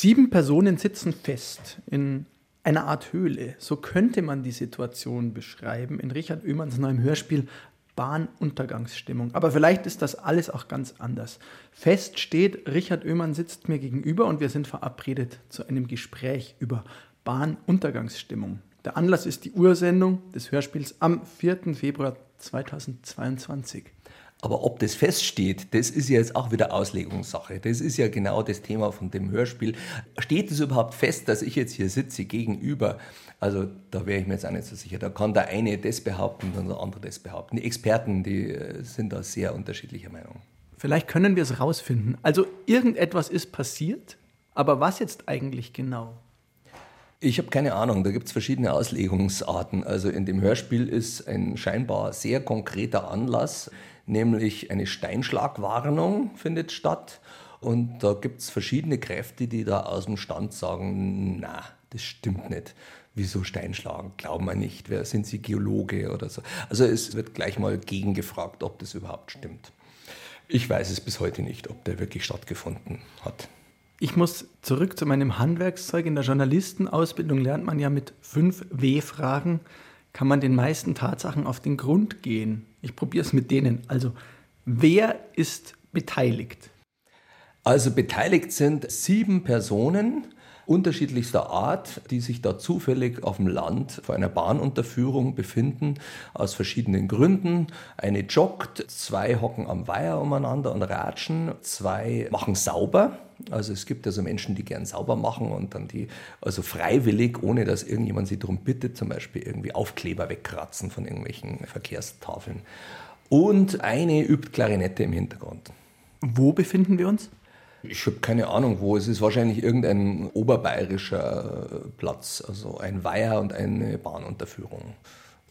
Sieben Personen sitzen fest in einer Art Höhle. So könnte man die Situation beschreiben in Richard Oehmanns neuem Hörspiel Bahnuntergangsstimmung. Aber vielleicht ist das alles auch ganz anders. Fest steht, Richard Oehmann sitzt mir gegenüber und wir sind verabredet zu einem Gespräch über Bahnuntergangsstimmung. Der Anlass ist die Ursendung des Hörspiels am 4. Februar 2022. Aber ob das feststeht, das ist ja jetzt auch wieder Auslegungssache. Das ist ja genau das Thema von dem Hörspiel. Steht es überhaupt fest, dass ich jetzt hier sitze gegenüber? Also da wäre ich mir jetzt auch nicht so sicher. Da kann der eine das behaupten und der andere das behaupten. Die Experten, die äh, sind da sehr unterschiedlicher Meinung. Vielleicht können wir es rausfinden. Also irgendetwas ist passiert, aber was jetzt eigentlich genau? Ich habe keine Ahnung, da gibt es verschiedene Auslegungsarten. Also in dem Hörspiel ist ein scheinbar sehr konkreter Anlass nämlich eine Steinschlagwarnung findet statt. Und da gibt es verschiedene Kräfte, die da aus dem Stand sagen, na, das stimmt nicht. Wieso Steinschlagen? Glauben wir nicht. Wer sind Sie Geologe oder so? Also es wird gleich mal gegengefragt, ob das überhaupt stimmt. Ich weiß es bis heute nicht, ob der wirklich stattgefunden hat. Ich muss zurück zu meinem Handwerkszeug. In der Journalistenausbildung lernt man ja mit fünf W-Fragen kann man den meisten Tatsachen auf den Grund gehen. Ich probiere es mit denen. Also, wer ist beteiligt? Also beteiligt sind sieben Personen unterschiedlichster Art, die sich da zufällig auf dem Land vor einer Bahnunterführung befinden, aus verschiedenen Gründen. Eine joggt, zwei hocken am Weiher umeinander und ratschen, zwei machen sauber, also es gibt also Menschen, die gern sauber machen und dann die, also freiwillig, ohne dass irgendjemand sie darum bittet, zum Beispiel irgendwie Aufkleber wegkratzen von irgendwelchen Verkehrstafeln. Und eine übt Klarinette im Hintergrund. Wo befinden wir uns? Ich habe keine Ahnung wo. Es ist wahrscheinlich irgendein oberbayerischer Platz, also ein Weiher und eine Bahnunterführung.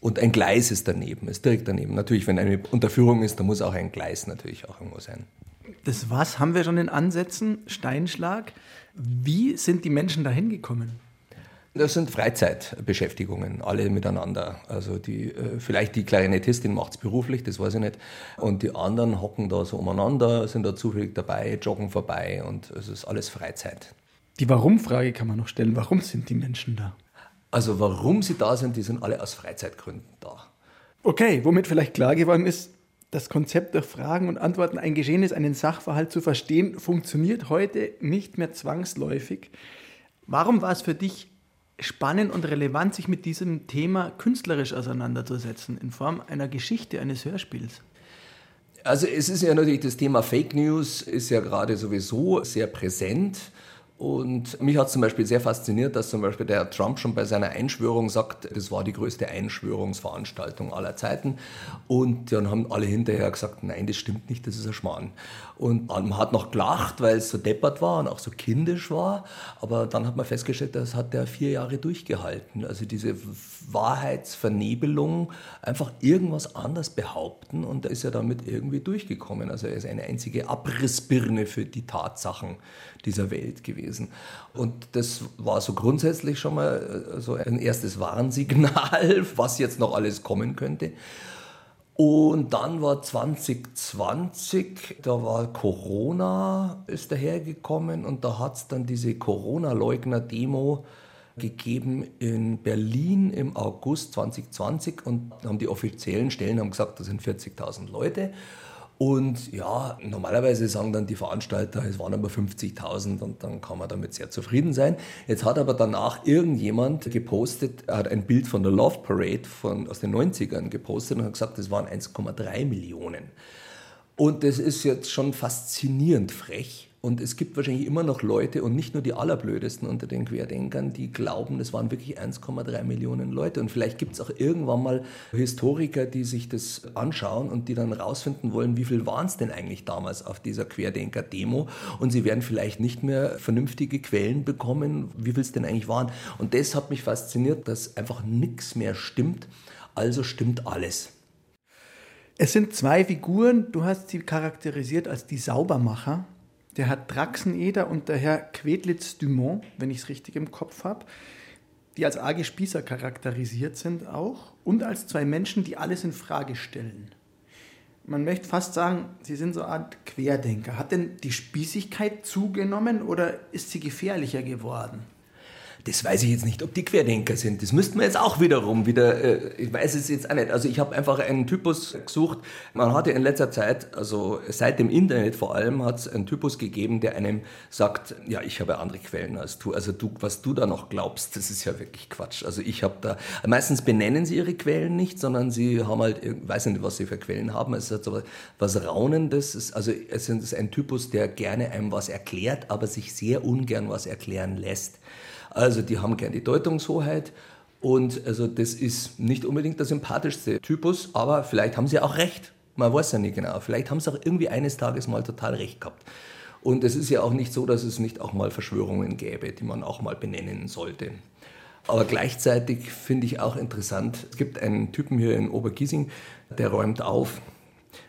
Und ein Gleis ist daneben, ist direkt daneben. Natürlich, wenn eine Unterführung ist, dann muss auch ein Gleis natürlich auch irgendwo sein. Das was haben wir schon in Ansätzen, Steinschlag. Wie sind die Menschen da hingekommen? Das sind Freizeitbeschäftigungen, alle miteinander. Also die, äh, vielleicht die Klarinettistin macht es beruflich, das weiß ich nicht. Und die anderen hocken da so umeinander, sind da zufällig dabei, joggen vorbei und es ist alles Freizeit. Die Warum-Frage kann man noch stellen. Warum sind die Menschen da? Also warum sie da sind, die sind alle aus Freizeitgründen da. Okay, womit vielleicht klar geworden ist, das Konzept durch Fragen und Antworten ein Geschehnis, einen Sachverhalt zu verstehen, funktioniert heute nicht mehr zwangsläufig. Warum war es für dich spannend und relevant, sich mit diesem Thema künstlerisch auseinanderzusetzen, in Form einer Geschichte, eines Hörspiels? Also es ist ja natürlich das Thema Fake News ist ja gerade sowieso sehr präsent. Und mich hat zum Beispiel sehr fasziniert, dass zum Beispiel der Trump schon bei seiner Einschwörung sagt, das war die größte Einschwörungsveranstaltung aller Zeiten. Und dann haben alle hinterher gesagt, nein, das stimmt nicht, das ist ein Schmarrn. Und man hat noch gelacht, weil es so deppert war und auch so kindisch war. Aber dann hat man festgestellt, das hat der vier Jahre durchgehalten. Also diese Wahrheitsvernebelung, einfach irgendwas anders behaupten und da ist er damit irgendwie durchgekommen. Also er ist eine einzige Abrissbirne für die Tatsachen dieser Welt gewesen. Und das war so grundsätzlich schon mal äh, so ein erstes Warnsignal, was jetzt noch alles kommen könnte. Und dann war 2020, da war Corona, ist dahergekommen und da hat es dann diese Corona-Leugner-Demo gegeben in Berlin im August 2020 und haben die offiziellen Stellen haben gesagt, das sind 40.000 Leute. Und ja, normalerweise sagen dann die Veranstalter, es waren aber 50.000 und dann kann man damit sehr zufrieden sein. Jetzt hat aber danach irgendjemand gepostet, hat ein Bild von der Love Parade von, aus den 90ern gepostet und hat gesagt, es waren 1,3 Millionen. Und das ist jetzt schon faszinierend frech und es gibt wahrscheinlich immer noch Leute und nicht nur die allerblödesten unter den Querdenkern, die glauben, es waren wirklich 1,3 Millionen Leute. Und vielleicht gibt es auch irgendwann mal Historiker, die sich das anschauen und die dann rausfinden wollen, wie viel waren es denn eigentlich damals auf dieser Querdenker-Demo. Und sie werden vielleicht nicht mehr vernünftige Quellen bekommen, wie viel es denn eigentlich waren. Und das hat mich fasziniert, dass einfach nichts mehr stimmt. Also stimmt alles. Es sind zwei Figuren, du hast sie charakterisiert als die Saubermacher der Herr Draxeneder und der Herr Quedlitz-Dumont, wenn ich es richtig im Kopf habe, die als arge Spießer charakterisiert sind auch und als zwei Menschen, die alles in Frage stellen. man möchte fast sagen, Sie sind so eine Art Querdenker. Hat denn die Spießigkeit zugenommen oder ist sie gefährlicher geworden? Das weiß ich jetzt nicht, ob die Querdenker sind. Das müssten wir jetzt auch wiederum wieder, äh, ich weiß es jetzt auch nicht. Also ich habe einfach einen Typus gesucht. Man hatte in letzter Zeit, also seit dem Internet vor allem, hat es einen Typus gegeben, der einem sagt, ja, ich habe andere Quellen als du. Also du, was du da noch glaubst, das ist ja wirklich Quatsch. Also ich habe da, meistens benennen sie ihre Quellen nicht, sondern sie haben halt, ich weiß nicht, was sie für Quellen haben. Es ist so was Raunendes. Also es ist ein Typus, der gerne einem was erklärt, aber sich sehr ungern was erklären lässt. Also die haben gern die Deutungshoheit und also das ist nicht unbedingt der sympathischste Typus, aber vielleicht haben sie auch recht. Man weiß ja nicht genau. Vielleicht haben sie auch irgendwie eines Tages mal total recht gehabt. Und es ist ja auch nicht so, dass es nicht auch mal Verschwörungen gäbe, die man auch mal benennen sollte. Aber gleichzeitig finde ich auch interessant, es gibt einen Typen hier in Obergiesing, der räumt auf.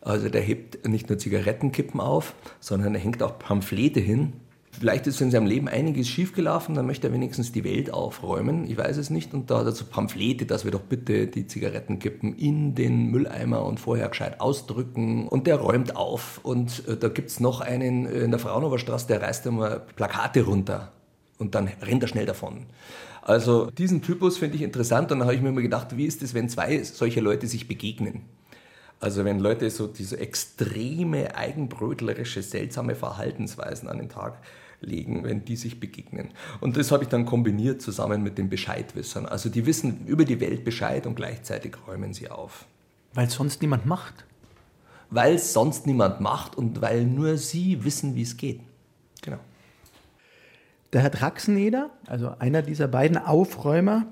Also der hebt nicht nur Zigarettenkippen auf, sondern er hängt auch Pamphlete hin Vielleicht ist in seinem Leben einiges schiefgelaufen, dann möchte er wenigstens die Welt aufräumen. Ich weiß es nicht. Und da hat er so Pamphlete, dass wir doch bitte die Zigarettenkippen in den Mülleimer und vorher gescheit ausdrücken. Und der räumt auf. Und äh, da gibt es noch einen äh, in der Fraunhofer Straße, der reißt immer Plakate runter. Und dann rennt er schnell davon. Also diesen Typus finde ich interessant. Und dann habe ich mir immer gedacht, wie ist es, wenn zwei solche Leute sich begegnen? Also wenn Leute so diese extreme, eigenbrötlerische, seltsame Verhaltensweisen an den Tag legen, wenn die sich begegnen. Und das habe ich dann kombiniert zusammen mit den Bescheidwissern. Also die wissen über die Welt Bescheid und gleichzeitig räumen sie auf. Weil es sonst niemand macht. Weil es sonst niemand macht und weil nur sie wissen, wie es geht. Genau. Der Herr Draxeneder, also einer dieser beiden Aufräumer,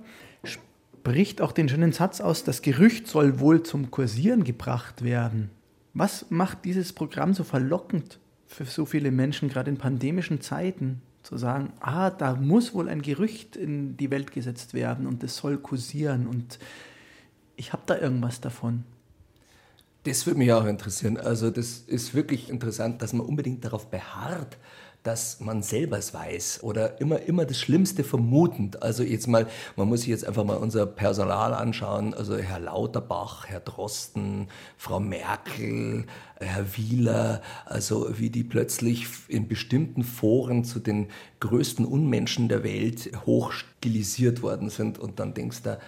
spricht auch den schönen Satz aus, das Gerücht soll wohl zum Kursieren gebracht werden. Was macht dieses Programm so verlockend? Für so viele Menschen, gerade in pandemischen Zeiten, zu sagen, ah, da muss wohl ein Gerücht in die Welt gesetzt werden und das soll kursieren und ich habe da irgendwas davon. Das würde mich auch interessieren. Also das ist wirklich interessant, dass man unbedingt darauf beharrt, dass man selber es weiß oder immer, immer das Schlimmste vermutend. Also jetzt mal, man muss sich jetzt einfach mal unser Personal anschauen, also Herr Lauterbach, Herr Drosten, Frau Merkel, Herr Wieler, also wie die plötzlich in bestimmten Foren zu den größten Unmenschen der Welt hochstilisiert worden sind und dann denkst du,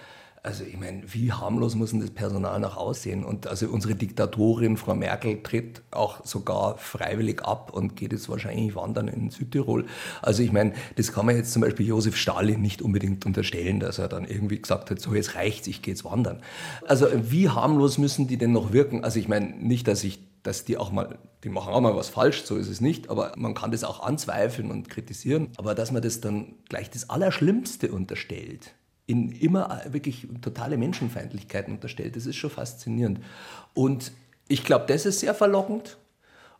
also ich meine, wie harmlos muss denn das Personal noch aussehen? Und also unsere Diktatorin Frau Merkel tritt auch sogar freiwillig ab und geht jetzt wahrscheinlich wandern in Südtirol. Also ich meine, das kann man jetzt zum Beispiel Josef Stalin nicht unbedingt unterstellen, dass er dann irgendwie gesagt hat, so jetzt reicht's, ich gehe jetzt wandern. Also wie harmlos müssen die denn noch wirken? Also ich meine, nicht, dass ich dass die auch mal, die machen auch mal was falsch, so ist es nicht, aber man kann das auch anzweifeln und kritisieren. Aber dass man das dann gleich das Allerschlimmste unterstellt, in immer wirklich totale Menschenfeindlichkeiten unterstellt. Das ist schon faszinierend. Und ich glaube, das ist sehr verlockend.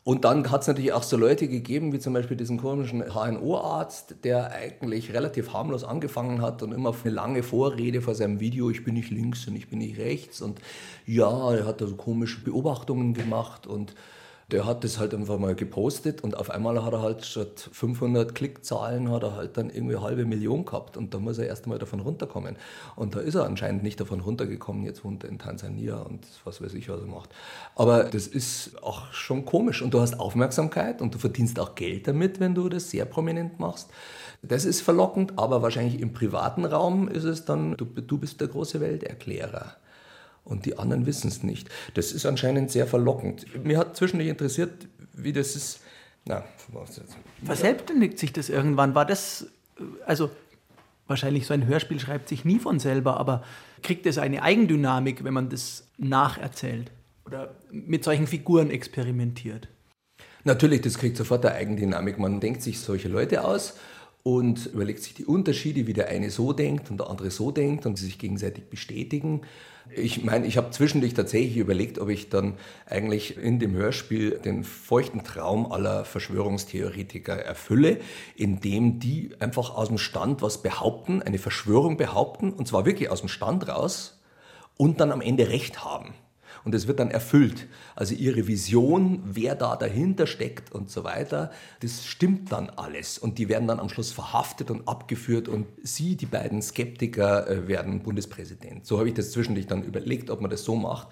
Und dann hat es natürlich auch so Leute gegeben, wie zum Beispiel diesen komischen HNO-Arzt, der eigentlich relativ harmlos angefangen hat und immer eine lange Vorrede vor seinem Video, ich bin nicht links und ich bin nicht rechts. Und ja, er hat da so komische Beobachtungen gemacht und der hat das halt einfach mal gepostet und auf einmal hat er halt statt 500 Klickzahlen hat er halt dann irgendwie halbe Million gehabt und da muss er erst mal davon runterkommen. Und da ist er anscheinend nicht davon runtergekommen, jetzt wohnt er in Tansania und was weiß ich, was er macht. Aber das ist auch schon komisch und du hast Aufmerksamkeit und du verdienst auch Geld damit, wenn du das sehr prominent machst. Das ist verlockend, aber wahrscheinlich im privaten Raum ist es dann, du, du bist der große Welterklärer und die anderen wissen es nicht. Das ist anscheinend sehr verlockend. Mir hat zwischendurch interessiert, wie das ist. Na, Verselbstständigt sich das irgendwann? War das, also wahrscheinlich so ein Hörspiel schreibt sich nie von selber, aber kriegt es eine Eigendynamik, wenn man das nacherzählt oder mit solchen Figuren experimentiert? Natürlich, das kriegt sofort eine Eigendynamik. Man denkt sich solche Leute aus und überlegt sich die Unterschiede, wie der eine so denkt und der andere so denkt und sie sich gegenseitig bestätigen. Ich meine, ich habe zwischendurch tatsächlich überlegt, ob ich dann eigentlich in dem Hörspiel den feuchten Traum aller Verschwörungstheoretiker erfülle, indem die einfach aus dem Stand was behaupten, eine Verschwörung behaupten, und zwar wirklich aus dem Stand raus, und dann am Ende Recht haben. Und es wird dann erfüllt. Also ihre Vision, wer da dahinter steckt und so weiter, das stimmt dann alles. Und die werden dann am Schluss verhaftet und abgeführt und sie, die beiden Skeptiker, äh, werden Bundespräsident. So habe ich das zwischendurch dann überlegt, ob man das so macht.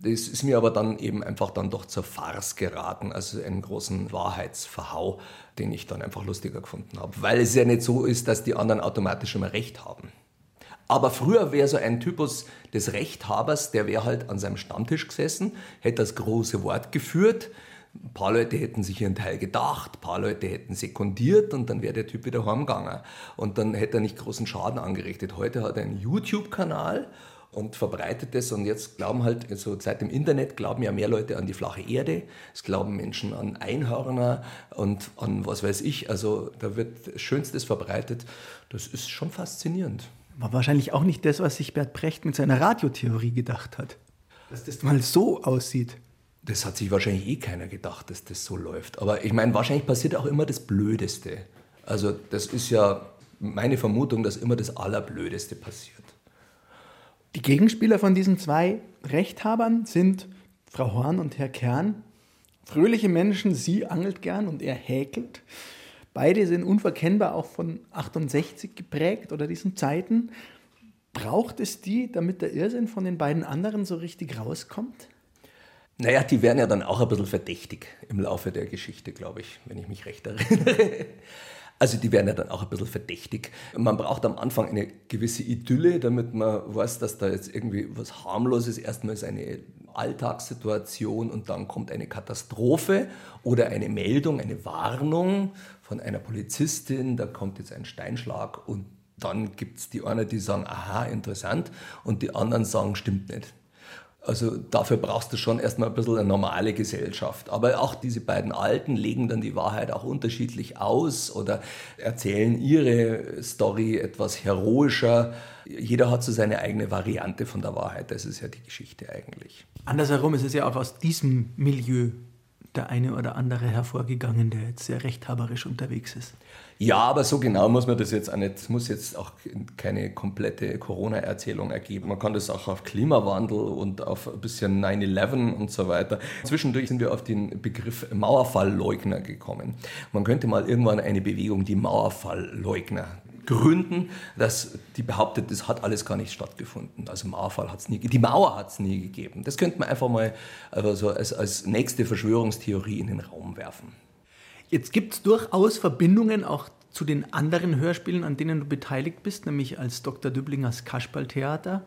Das ist mir aber dann eben einfach dann doch zur Farce geraten, also einen großen Wahrheitsverhau, den ich dann einfach lustiger gefunden habe. Weil es ja nicht so ist, dass die anderen automatisch immer recht haben. Aber früher wäre so ein Typus des Rechthabers, der wäre halt an seinem Stammtisch gesessen, hätte das große Wort geführt. Ein paar Leute hätten sich ihren Teil gedacht, ein paar Leute hätten sekundiert und dann wäre der Typ wieder heimgegangen. Und dann hätte er nicht großen Schaden angerichtet. Heute hat er einen YouTube-Kanal und verbreitet es. Und jetzt glauben halt, also seit dem Internet glauben ja mehr Leute an die flache Erde. Es glauben Menschen an Einhörner und an was weiß ich. Also da wird Schönstes verbreitet. Das ist schon faszinierend. War wahrscheinlich auch nicht das, was sich Bert Brecht mit seiner Radiotheorie gedacht hat. Dass das mal so aussieht. Das hat sich wahrscheinlich eh keiner gedacht, dass das so läuft. Aber ich meine, wahrscheinlich passiert auch immer das Blödeste. Also das ist ja meine Vermutung, dass immer das Allerblödeste passiert. Die Gegenspieler von diesen zwei Rechthabern sind Frau Horn und Herr Kern. Fröhliche Menschen, sie angelt gern und er häkelt. Beide sind unverkennbar auch von 68 geprägt oder diesen Zeiten. Braucht es die, damit der Irrsinn von den beiden anderen so richtig rauskommt? Naja, die werden ja dann auch ein bisschen verdächtig im Laufe der Geschichte, glaube ich, wenn ich mich recht erinnere. Also die werden ja dann auch ein bisschen verdächtig. Man braucht am Anfang eine gewisse Idylle, damit man weiß, dass da jetzt irgendwie was harmloses erstmal ist eine Alltagssituation und dann kommt eine Katastrophe oder eine Meldung, eine Warnung von einer Polizistin, da kommt jetzt ein Steinschlag und dann gibt es die einen, die sagen, aha, interessant und die anderen sagen, stimmt nicht. Also dafür brauchst du schon erstmal ein bisschen eine normale Gesellschaft. Aber auch diese beiden Alten legen dann die Wahrheit auch unterschiedlich aus oder erzählen ihre Story etwas heroischer. Jeder hat so seine eigene Variante von der Wahrheit. Das ist ja die Geschichte eigentlich. Andersherum ist es ja auch aus diesem Milieu der eine oder andere hervorgegangen, der jetzt sehr rechthaberisch unterwegs ist. Ja, aber so genau muss man das jetzt auch nicht, muss jetzt auch keine komplette Corona-Erzählung ergeben. Man kann das auch auf Klimawandel und auf ein bisschen 9-11 und so weiter. Zwischendurch sind wir auf den Begriff Mauerfallleugner gekommen. Man könnte mal irgendwann eine Bewegung, die Mauerfallleugner gründen, dass die behauptet, das hat alles gar nicht stattgefunden. Also Mauerfall hat es nie, die Mauer hat es nie gegeben. Das könnte man einfach mal also als, als nächste Verschwörungstheorie in den Raum werfen. Jetzt gibt es durchaus Verbindungen auch zu den anderen Hörspielen, an denen du beteiligt bist, nämlich als Dr. Düblingers Kasperltheater.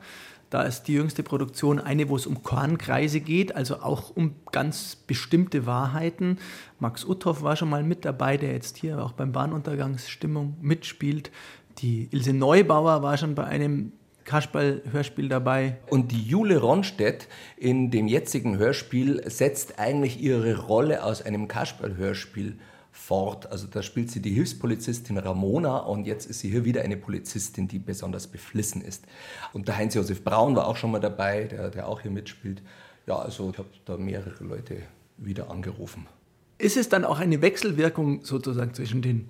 Da ist die jüngste Produktion eine, wo es um Kornkreise geht, also auch um ganz bestimmte Wahrheiten. Max Uthoff war schon mal mit dabei, der jetzt hier auch beim Bahnuntergangsstimmung mitspielt. Die Ilse Neubauer war schon bei einem Kasperl-Hörspiel dabei. Und die Jule Ronstedt in dem jetzigen Hörspiel setzt eigentlich ihre Rolle aus einem Kasperl-Hörspiel fort. Also da spielt sie die Hilfspolizistin Ramona und jetzt ist sie hier wieder eine Polizistin, die besonders beflissen ist. Und der Heinz-Josef Braun war auch schon mal dabei, der, der auch hier mitspielt. Ja, also ich habe da mehrere Leute wieder angerufen. Ist es dann auch eine Wechselwirkung sozusagen zwischen den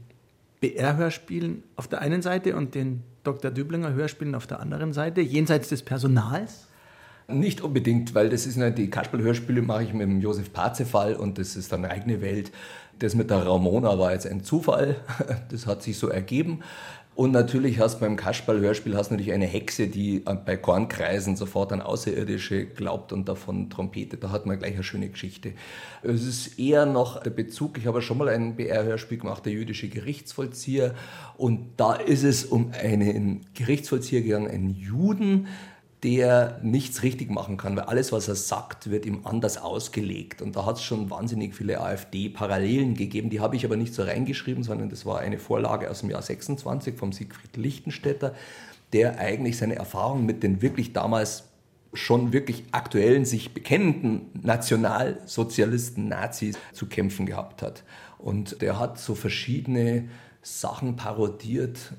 BR-Hörspielen auf der einen Seite und den Dr. Düblinger Hörspielen auf der anderen Seite, jenseits des Personals? Nicht unbedingt, weil das ist eine, die Kasperl-Hörspiele mache ich mit dem Josef Parzefall und das ist dann eine eigene Welt. Das mit der Ramona war jetzt ein Zufall, das hat sich so ergeben. Und natürlich hast beim Kasperl-Hörspiel hast natürlich eine Hexe, die bei Kornkreisen sofort an Außerirdische glaubt und davon trompetet. Da hat man gleich eine schöne Geschichte. Es ist eher noch der Bezug, ich habe schon mal ein BR-Hörspiel gemacht, der jüdische Gerichtsvollzieher. Und da ist es um einen Gerichtsvollzieher gegangen, einen Juden, der nichts richtig machen kann, weil alles, was er sagt, wird ihm anders ausgelegt. Und da hat es schon wahnsinnig viele AfD-Parallelen gegeben. Die habe ich aber nicht so reingeschrieben, sondern das war eine Vorlage aus dem Jahr 26 vom Siegfried Lichtenstädter, der eigentlich seine Erfahrungen mit den wirklich damals schon wirklich aktuellen, sich bekennenden Nationalsozialisten, Nazis zu kämpfen gehabt hat. Und der hat so verschiedene Sachen parodiert,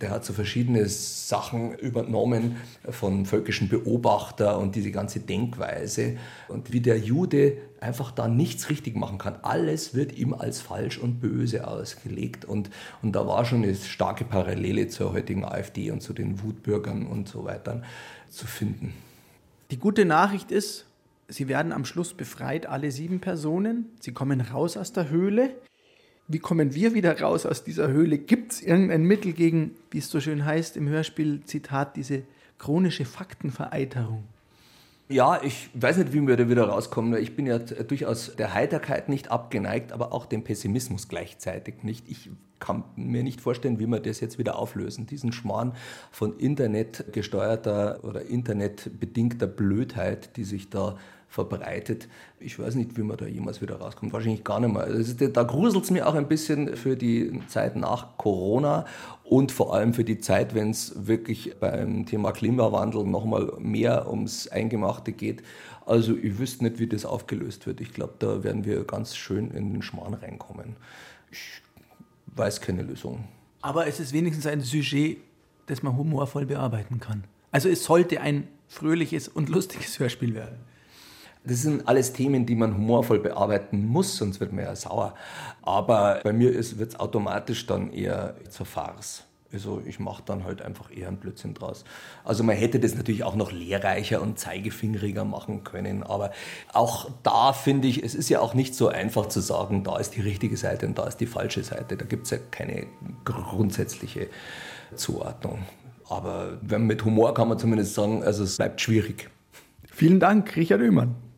der hat so verschiedene Sachen übernommen von völkischen Beobachter und diese ganze Denkweise. Und wie der Jude einfach da nichts richtig machen kann. Alles wird ihm als falsch und böse ausgelegt. Und, und da war schon eine starke Parallele zur heutigen AfD und zu den Wutbürgern und so weiter zu finden. Die gute Nachricht ist, sie werden am Schluss befreit, alle sieben Personen. Sie kommen raus aus der Höhle. Wie kommen wir wieder raus aus dieser Höhle? Gibt es irgendein Mittel gegen, wie es so schön heißt im Hörspiel, Zitat, diese chronische Faktenvereiterung? Ja, ich weiß nicht, wie wir da wieder rauskommen. Ich bin ja durchaus der Heiterkeit nicht abgeneigt, aber auch dem Pessimismus gleichzeitig nicht. Ich kann mir nicht vorstellen, wie wir das jetzt wieder auflösen. Diesen Schmarrn von internetgesteuerter oder internetbedingter Blödheit, die sich da verbreitet. Ich weiß nicht, wie man da jemals wieder rauskommt. Wahrscheinlich gar nicht mehr. Also da gruselt es mir auch ein bisschen für die Zeit nach Corona und vor allem für die Zeit, wenn es wirklich beim Thema Klimawandel nochmal mehr ums Eingemachte geht. Also ich wüsste nicht, wie das aufgelöst wird. Ich glaube, da werden wir ganz schön in den Schmarrn reinkommen. Ich weiß keine Lösung. Aber es ist wenigstens ein Sujet, das man humorvoll bearbeiten kann. Also es sollte ein fröhliches und lustiges Hörspiel werden. Das sind alles Themen, die man humorvoll bearbeiten muss, sonst wird man ja sauer. Aber bei mir wird es automatisch dann eher zur Farce. Also ich mache dann halt einfach eher einen Blödsinn draus. Also man hätte das natürlich auch noch lehrreicher und zeigefingeriger machen können, aber auch da finde ich, es ist ja auch nicht so einfach zu sagen, da ist die richtige Seite und da ist die falsche Seite. Da gibt es ja keine grundsätzliche Zuordnung. Aber mit Humor kann man zumindest sagen, also es bleibt schwierig. Vielen Dank, Richard Oehmann.